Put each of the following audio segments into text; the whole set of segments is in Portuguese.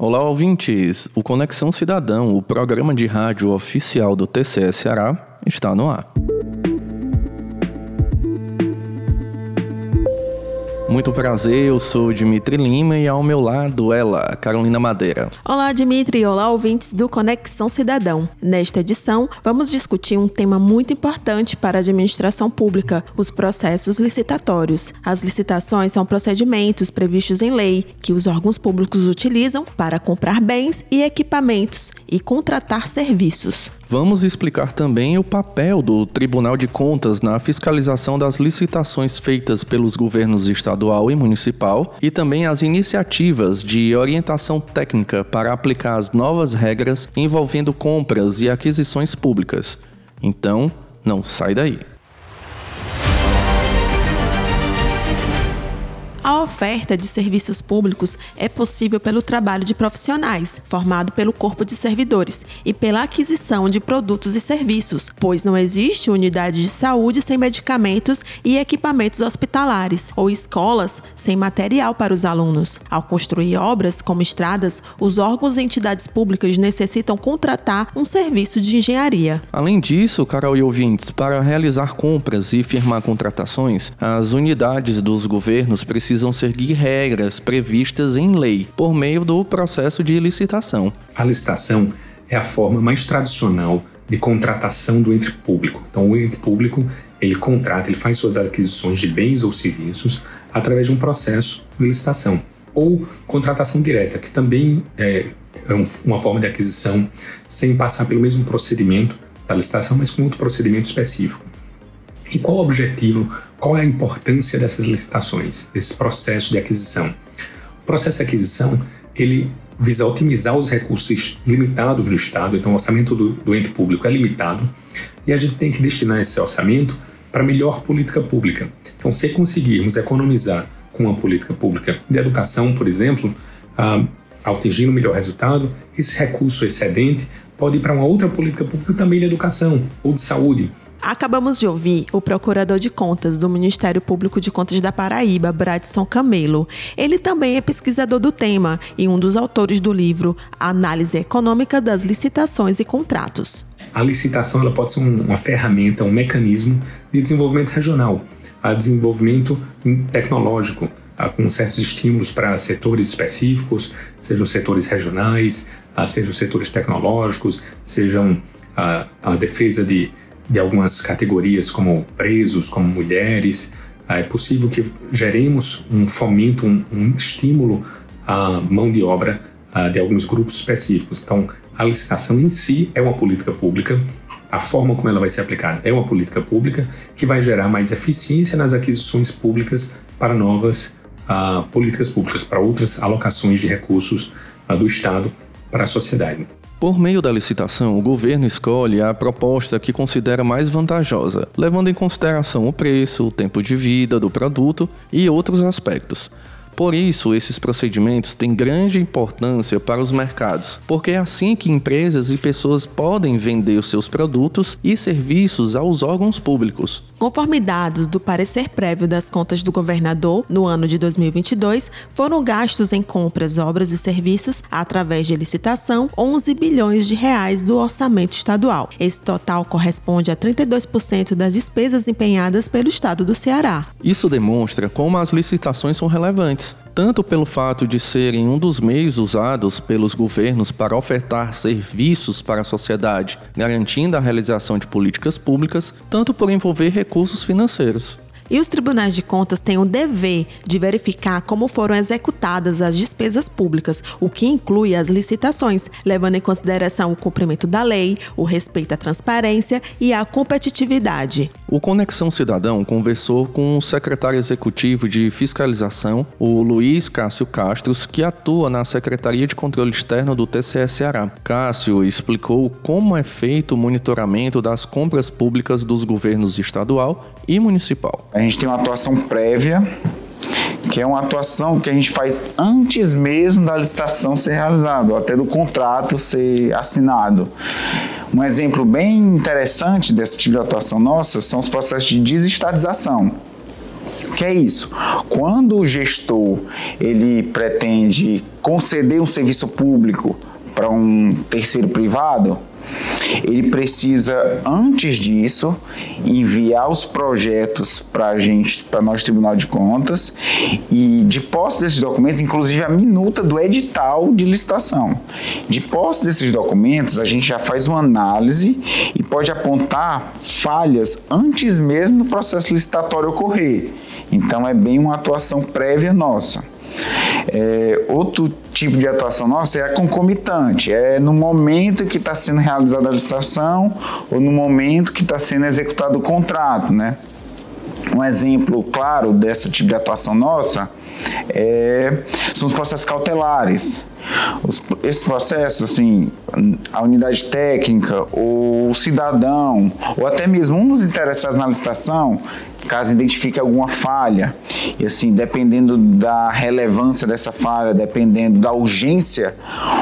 Olá, ouvintes! O Conexão Cidadão, o programa de rádio oficial do TCS Ceará, está no ar. Muito prazer, eu sou Dimitri Lima e ao meu lado ela, Carolina Madeira. Olá, Dimitri, olá, ouvintes do Conexão Cidadão. Nesta edição, vamos discutir um tema muito importante para a administração pública: os processos licitatórios. As licitações são procedimentos previstos em lei que os órgãos públicos utilizam para comprar bens e equipamentos e contratar serviços. Vamos explicar também o papel do Tribunal de Contas na fiscalização das licitações feitas pelos governos estadual e municipal e também as iniciativas de orientação técnica para aplicar as novas regras envolvendo compras e aquisições públicas. Então, não sai daí. Oferta de serviços públicos é possível pelo trabalho de profissionais, formado pelo corpo de servidores, e pela aquisição de produtos e serviços, pois não existe unidade de saúde sem medicamentos e equipamentos hospitalares, ou escolas sem material para os alunos. Ao construir obras como estradas, os órgãos e entidades públicas necessitam contratar um serviço de engenharia. Além disso, Carol e ouvintes, para realizar compras e firmar contratações, as unidades dos governos precisam precisam seguir regras previstas em lei por meio do processo de licitação. A licitação é a forma mais tradicional de contratação do ente público. Então, o ente público ele contrata, ele faz suas aquisições de bens ou serviços através de um processo de licitação ou contratação direta, que também é, é uma forma de aquisição sem passar pelo mesmo procedimento da licitação, mas com outro procedimento específico. E qual o objetivo, qual é a importância dessas licitações, desse processo de aquisição? O processo de aquisição, ele visa otimizar os recursos limitados do Estado, então o orçamento do, do ente público é limitado, e a gente tem que destinar esse orçamento para melhor política pública. Então, se conseguirmos economizar com uma política pública de educação, por exemplo, ah, atingindo um melhor resultado, esse recurso excedente pode ir para uma outra política pública também de educação ou de saúde, Acabamos de ouvir o procurador de contas do Ministério Público de Contas da Paraíba, Bradson Camelo. Ele também é pesquisador do tema e um dos autores do livro Análise Econômica das Licitações e Contratos. A licitação ela pode ser uma ferramenta, um mecanismo de desenvolvimento regional, a desenvolvimento tecnológico, com certos estímulos para setores específicos, sejam setores regionais, sejam setores tecnológicos, sejam a, a defesa de de algumas categorias, como presos, como mulheres, é possível que geremos um fomento, um, um estímulo à mão de obra uh, de alguns grupos específicos. Então, a licitação em si é uma política pública, a forma como ela vai ser aplicada é uma política pública que vai gerar mais eficiência nas aquisições públicas para novas uh, políticas públicas, para outras alocações de recursos do Estado para a sociedade. Por meio da licitação, o governo escolhe a proposta que considera mais vantajosa, levando em consideração o preço, o tempo de vida do produto e outros aspectos. Por isso, esses procedimentos têm grande importância para os mercados, porque é assim que empresas e pessoas podem vender os seus produtos e serviços aos órgãos públicos. Conforme dados do parecer prévio das contas do governador, no ano de 2022, foram gastos em compras, obras e serviços, através de licitação, 11 bilhões de reais do orçamento estadual. Esse total corresponde a 32% das despesas empenhadas pelo estado do Ceará. Isso demonstra como as licitações são relevantes tanto pelo fato de serem um dos meios usados pelos governos para ofertar serviços para a sociedade, garantindo a realização de políticas públicas, tanto por envolver recursos financeiros. E os tribunais de contas têm o dever de verificar como foram executadas as despesas públicas, o que inclui as licitações, levando em consideração o cumprimento da lei, o respeito à transparência e à competitividade. O Conexão Cidadão conversou com o secretário executivo de fiscalização, o Luiz Cássio Castros, que atua na Secretaria de Controle Externo do TCS Ceará. Cássio explicou como é feito o monitoramento das compras públicas dos governos estadual e municipal. A gente tem uma atuação prévia, que é uma atuação que a gente faz antes mesmo da licitação ser realizada, até do contrato ser assinado. Um exemplo bem interessante desse tipo de atuação nossa são os processos de desestatização. O que é isso? Quando o gestor ele pretende conceder um serviço público para um terceiro privado, ele precisa, antes disso, enviar os projetos para a gente, para nós Tribunal de Contas, e de posse desses documentos, inclusive a minuta do edital de licitação. De posse desses documentos, a gente já faz uma análise e pode apontar falhas antes mesmo do processo licitatório ocorrer. Então é bem uma atuação prévia nossa. É, outro tipo de atuação nossa é a concomitante, é no momento que está sendo realizada a licitação ou no momento que está sendo executado o contrato, né? Um exemplo claro desse tipo de atuação nossa é, são os processos cautelares. Os, esses processos, assim, a unidade técnica, o cidadão, ou até mesmo um dos interessados na licitação, caso identifique alguma falha. E assim, dependendo da relevância dessa falha, dependendo da urgência,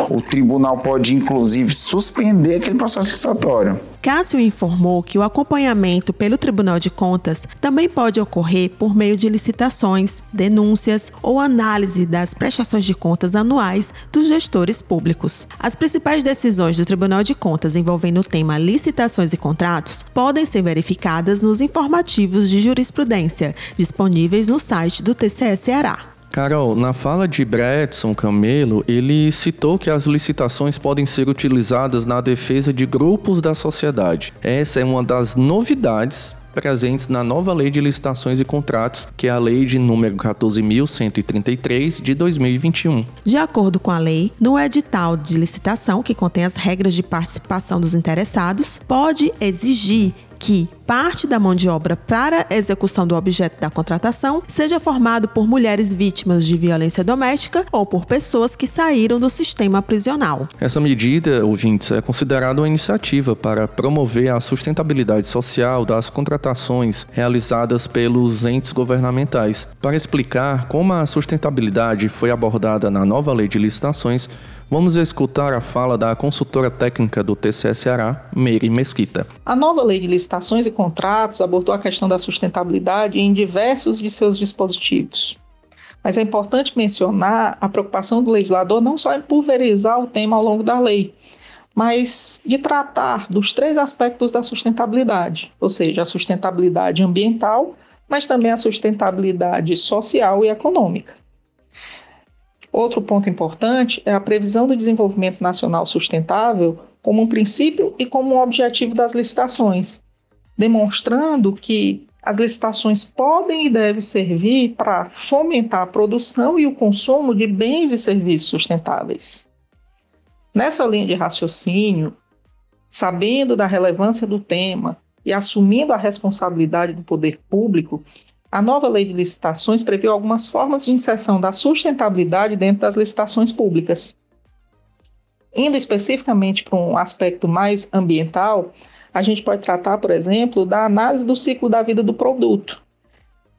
o tribunal pode inclusive suspender aquele processo licitatório. Cássio informou que o acompanhamento pelo Tribunal de Contas também pode ocorrer por meio de licitações, denúncias ou análise das prestações de contas anuais dos gestores públicos. As principais decisões do Tribunal de Contas envolvendo o tema licitações e contratos podem ser verificadas nos informativos de jurisprudência disponíveis no site do TCE Ceará. Carol, na fala de Bretson Camelo, ele citou que as licitações podem ser utilizadas na defesa de grupos da sociedade. Essa é uma das novidades presentes na nova Lei de Licitações e Contratos, que é a Lei de número 14.133 de 2021. De acordo com a lei, no edital de licitação, que contém as regras de participação dos interessados, pode exigir que parte da mão de obra para a execução do objeto da contratação seja formado por mulheres vítimas de violência doméstica ou por pessoas que saíram do sistema prisional. Essa medida, ouvintes, é considerada uma iniciativa para promover a sustentabilidade social das contratações realizadas pelos entes governamentais. Para explicar como a sustentabilidade foi abordada na nova lei de licitações, Vamos escutar a fala da consultora técnica do TCE Ceará, Meire Mesquita. A nova lei de licitações e contratos abordou a questão da sustentabilidade em diversos de seus dispositivos. Mas é importante mencionar a preocupação do legislador não só em pulverizar o tema ao longo da lei, mas de tratar dos três aspectos da sustentabilidade, ou seja, a sustentabilidade ambiental, mas também a sustentabilidade social e econômica. Outro ponto importante é a previsão do desenvolvimento nacional sustentável como um princípio e como um objetivo das licitações, demonstrando que as licitações podem e devem servir para fomentar a produção e o consumo de bens e serviços sustentáveis. Nessa linha de raciocínio, sabendo da relevância do tema e assumindo a responsabilidade do poder público, a nova lei de licitações previu algumas formas de inserção da sustentabilidade dentro das licitações públicas. Indo especificamente para um aspecto mais ambiental, a gente pode tratar, por exemplo, da análise do ciclo da vida do produto,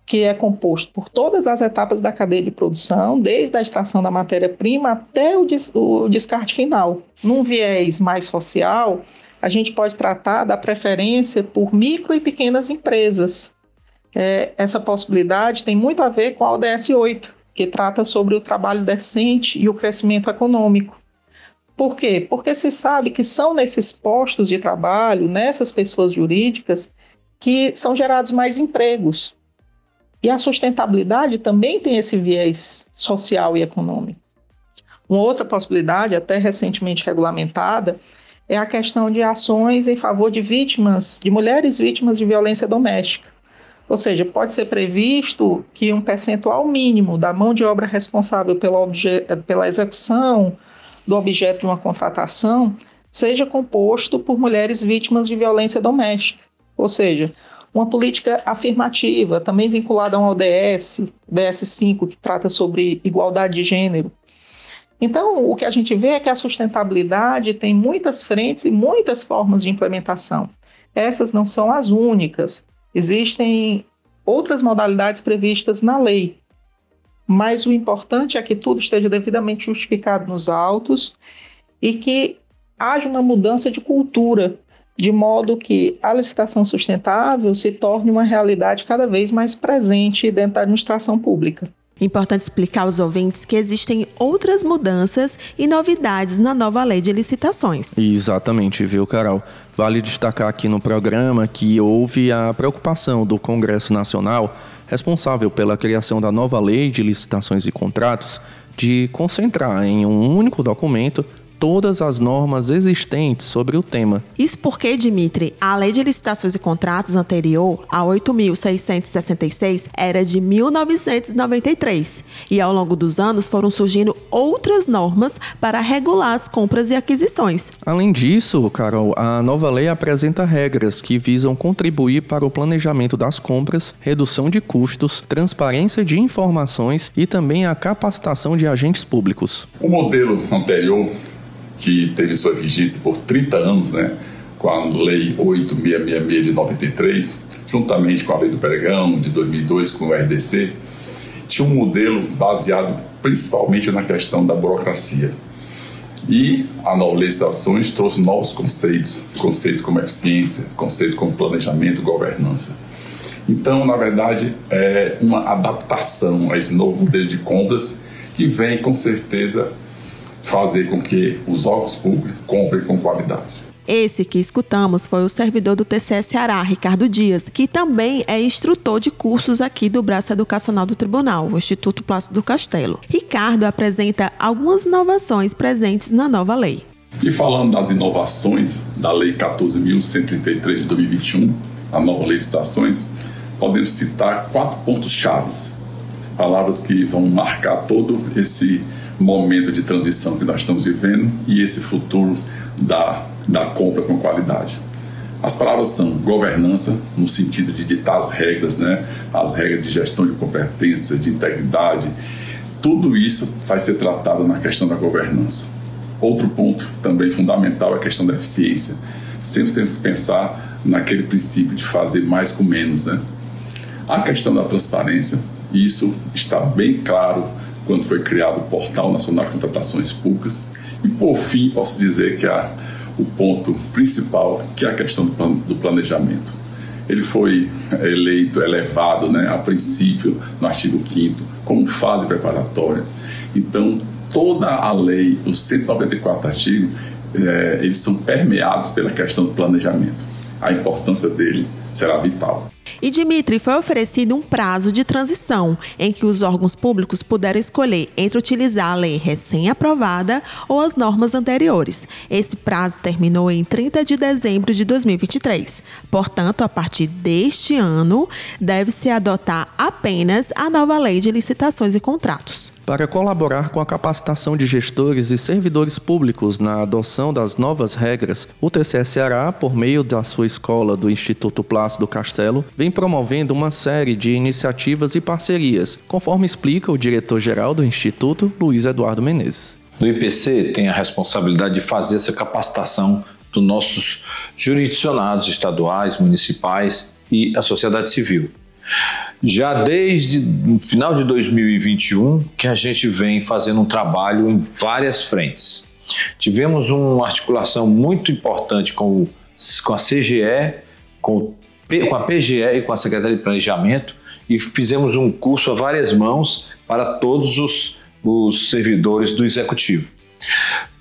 que é composto por todas as etapas da cadeia de produção, desde a extração da matéria-prima até o, des o descarte final. Num viés mais social, a gente pode tratar da preferência por micro e pequenas empresas, é, essa possibilidade tem muito a ver com a ODS 8, que trata sobre o trabalho decente e o crescimento econômico. Por quê? Porque se sabe que são nesses postos de trabalho, nessas pessoas jurídicas, que são gerados mais empregos. E a sustentabilidade também tem esse viés social e econômico. Uma outra possibilidade, até recentemente regulamentada, é a questão de ações em favor de vítimas, de mulheres vítimas de violência doméstica. Ou seja, pode ser previsto que um percentual mínimo da mão de obra responsável pela, pela execução do objeto de uma contratação seja composto por mulheres vítimas de violência doméstica. Ou seja, uma política afirmativa, também vinculada ao ODS, DS5, que trata sobre igualdade de gênero. Então, o que a gente vê é que a sustentabilidade tem muitas frentes e muitas formas de implementação. Essas não são as únicas. Existem outras modalidades previstas na lei, mas o importante é que tudo esteja devidamente justificado nos autos e que haja uma mudança de cultura de modo que a licitação sustentável se torne uma realidade cada vez mais presente dentro da administração pública. Importante explicar aos ouvintes que existem outras mudanças e novidades na nova lei de licitações. Exatamente, viu, Carol? Vale destacar aqui no programa que houve a preocupação do Congresso Nacional, responsável pela criação da nova lei de licitações e contratos, de concentrar em um único documento todas as normas existentes sobre o tema. Isso porque, Dimitri, a Lei de Licitações e Contratos anterior, a 8.666, era de 1993 e ao longo dos anos foram surgindo outras normas para regular as compras e aquisições. Além disso, Carol, a nova lei apresenta regras que visam contribuir para o planejamento das compras, redução de custos, transparência de informações e também a capacitação de agentes públicos. O modelo anterior que teve sua vigência por 30 anos, né, com a Lei 8666 de 93, juntamente com a Lei do Pregão de 2002, com o RDC, tinha um modelo baseado principalmente na questão da burocracia. E a nova legislações trouxe novos conceitos, conceitos como eficiência, conceitos como planejamento, governança. Então, na verdade, é uma adaptação a esse novo modelo de compras que vem com certeza fazer com que os órgãos públicos comprem com qualidade. Esse que escutamos foi o servidor do TCE Ceará, Ricardo Dias, que também é instrutor de cursos aqui do braço educacional do Tribunal, o Instituto Plácido do Castelo. Ricardo apresenta algumas inovações presentes na nova lei. E falando das inovações da Lei 14.133 de 2021, a nova lei de estações, podemos citar quatro pontos chaves, palavras que vão marcar todo esse momento de transição que nós estamos vivendo e esse futuro da, da compra com qualidade. As palavras são governança, no sentido de ditar as regras, né? as regras de gestão de competência, de integridade. Tudo isso vai ser tratado na questão da governança. Outro ponto também fundamental é a questão da eficiência. Sempre temos que pensar naquele princípio de fazer mais com menos. Né? A questão da transparência, isso está bem claro quando foi criado o Portal Nacional de Contratações Públicas. E, por fim, posso dizer que o ponto principal, que é a questão do, do planejamento. Ele foi eleito, elevado, né, a princípio, no artigo 5 como fase preparatória. Então, toda a lei, os 194 artigos, é, eles são permeados pela questão do planejamento. A importância dele será vital. E Dimitri foi oferecido um prazo de transição em que os órgãos públicos puderam escolher entre utilizar a lei recém-aprovada ou as normas anteriores. Esse prazo terminou em 30 de dezembro de 2023. Portanto, a partir deste ano, deve-se adotar apenas a nova lei de licitações e contratos. Para colaborar com a capacitação de gestores e servidores públicos na adoção das novas regras, o TCE Ceará, por meio da sua escola do Instituto Plácido Castelo, vem promovendo uma série de iniciativas e parcerias, conforme explica o diretor-geral do Instituto, Luiz Eduardo Menezes. O IPC tem a responsabilidade de fazer essa capacitação dos nossos jurisdicionados estaduais, municipais e a sociedade civil já desde o final de 2021 que a gente vem fazendo um trabalho em várias frentes. Tivemos uma articulação muito importante com, com a CGE, com, com a PGE e com a Secretaria de Planejamento e fizemos um curso a várias mãos para todos os, os servidores do Executivo.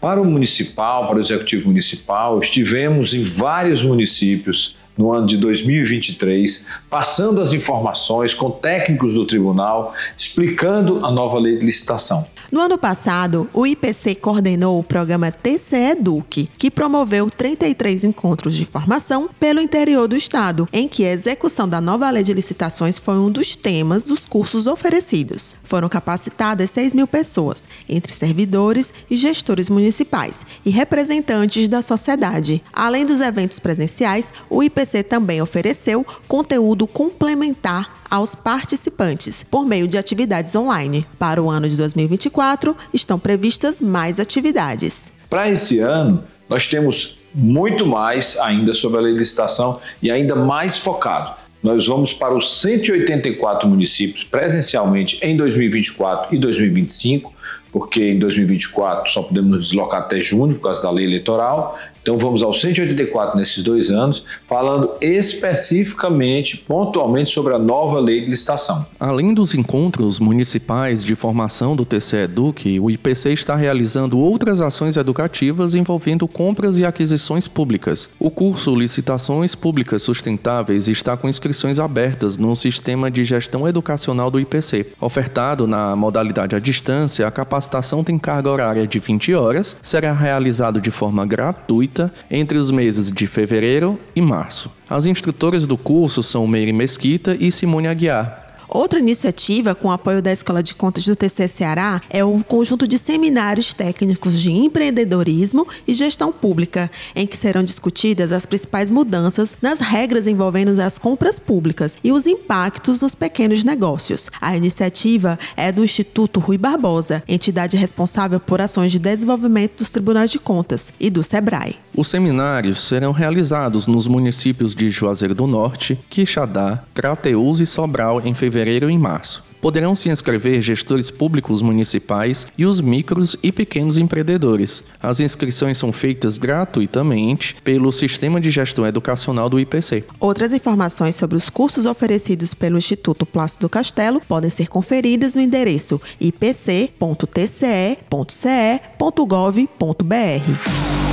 Para o municipal, para o Executivo Municipal, estivemos em vários municípios no ano de 2023, passando as informações com técnicos do tribunal, explicando a nova lei de licitação. No ano passado, o IPC coordenou o programa TCE Eduque, que promoveu 33 encontros de formação pelo interior do estado, em que a execução da nova lei de licitações foi um dos temas dos cursos oferecidos. Foram capacitadas 6 mil pessoas, entre servidores e gestores municipais e representantes da sociedade. Além dos eventos presenciais, o IPC também ofereceu conteúdo complementar aos participantes por meio de atividades online. Para o ano de 2024, estão previstas mais atividades. Para esse ano, nós temos muito mais ainda sobre a licitação e ainda mais focado. Nós vamos para os 184 municípios presencialmente em 2024 e 2025 porque em 2024 só podemos nos deslocar até junho por causa da lei eleitoral. Então vamos ao 184 nesses dois anos, falando especificamente, pontualmente sobre a nova lei de licitação. Além dos encontros municipais de formação do TCE Eduque, o IPC está realizando outras ações educativas envolvendo compras e aquisições públicas. O curso Licitações Públicas Sustentáveis está com inscrições abertas no sistema de gestão educacional do IPC. Ofertado na modalidade à distância, a capacitação tem carga horária de 20 horas, será realizado de forma gratuita entre os meses de fevereiro e março. As instrutoras do curso são Meire Mesquita e Simone Aguiar. Outra iniciativa com apoio da Escola de Contas do TC Ceará é o conjunto de seminários técnicos de empreendedorismo e gestão pública, em que serão discutidas as principais mudanças nas regras envolvendo as compras públicas e os impactos nos pequenos negócios. A iniciativa é do Instituto Rui Barbosa, entidade responsável por ações de desenvolvimento dos tribunais de contas, e do SEBRAE. Os seminários serão realizados nos municípios de Juazeiro do Norte, Quixadá, Crateús e Sobral em fevereiro fevereiro e março. Poderão se inscrever gestores públicos municipais e os micros e pequenos empreendedores. As inscrições são feitas gratuitamente pelo Sistema de Gestão Educacional do IPC. Outras informações sobre os cursos oferecidos pelo Instituto Plácido Castelo podem ser conferidas no endereço ipc.tce.ce.gov.br.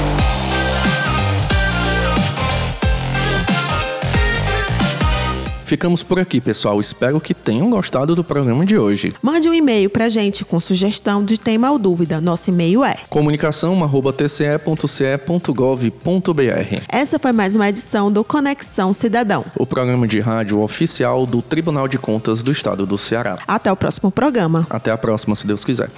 Ficamos por aqui, pessoal. Espero que tenham gostado do programa de hoje. Mande um e-mail pra gente com sugestão de tema ou dúvida. Nosso e-mail é comunicação@tce.gov.br. Essa foi mais uma edição do Conexão Cidadão, o programa de rádio oficial do Tribunal de Contas do Estado do Ceará. Até o próximo programa. Até a próxima, se Deus quiser.